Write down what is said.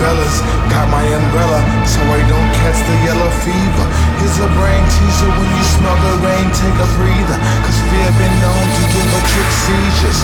fellas, got my umbrella so I don't catch the yellow fever. Here's a brain teaser when you smell the rain, take a breather. Cause fear been known to give a trick seizures.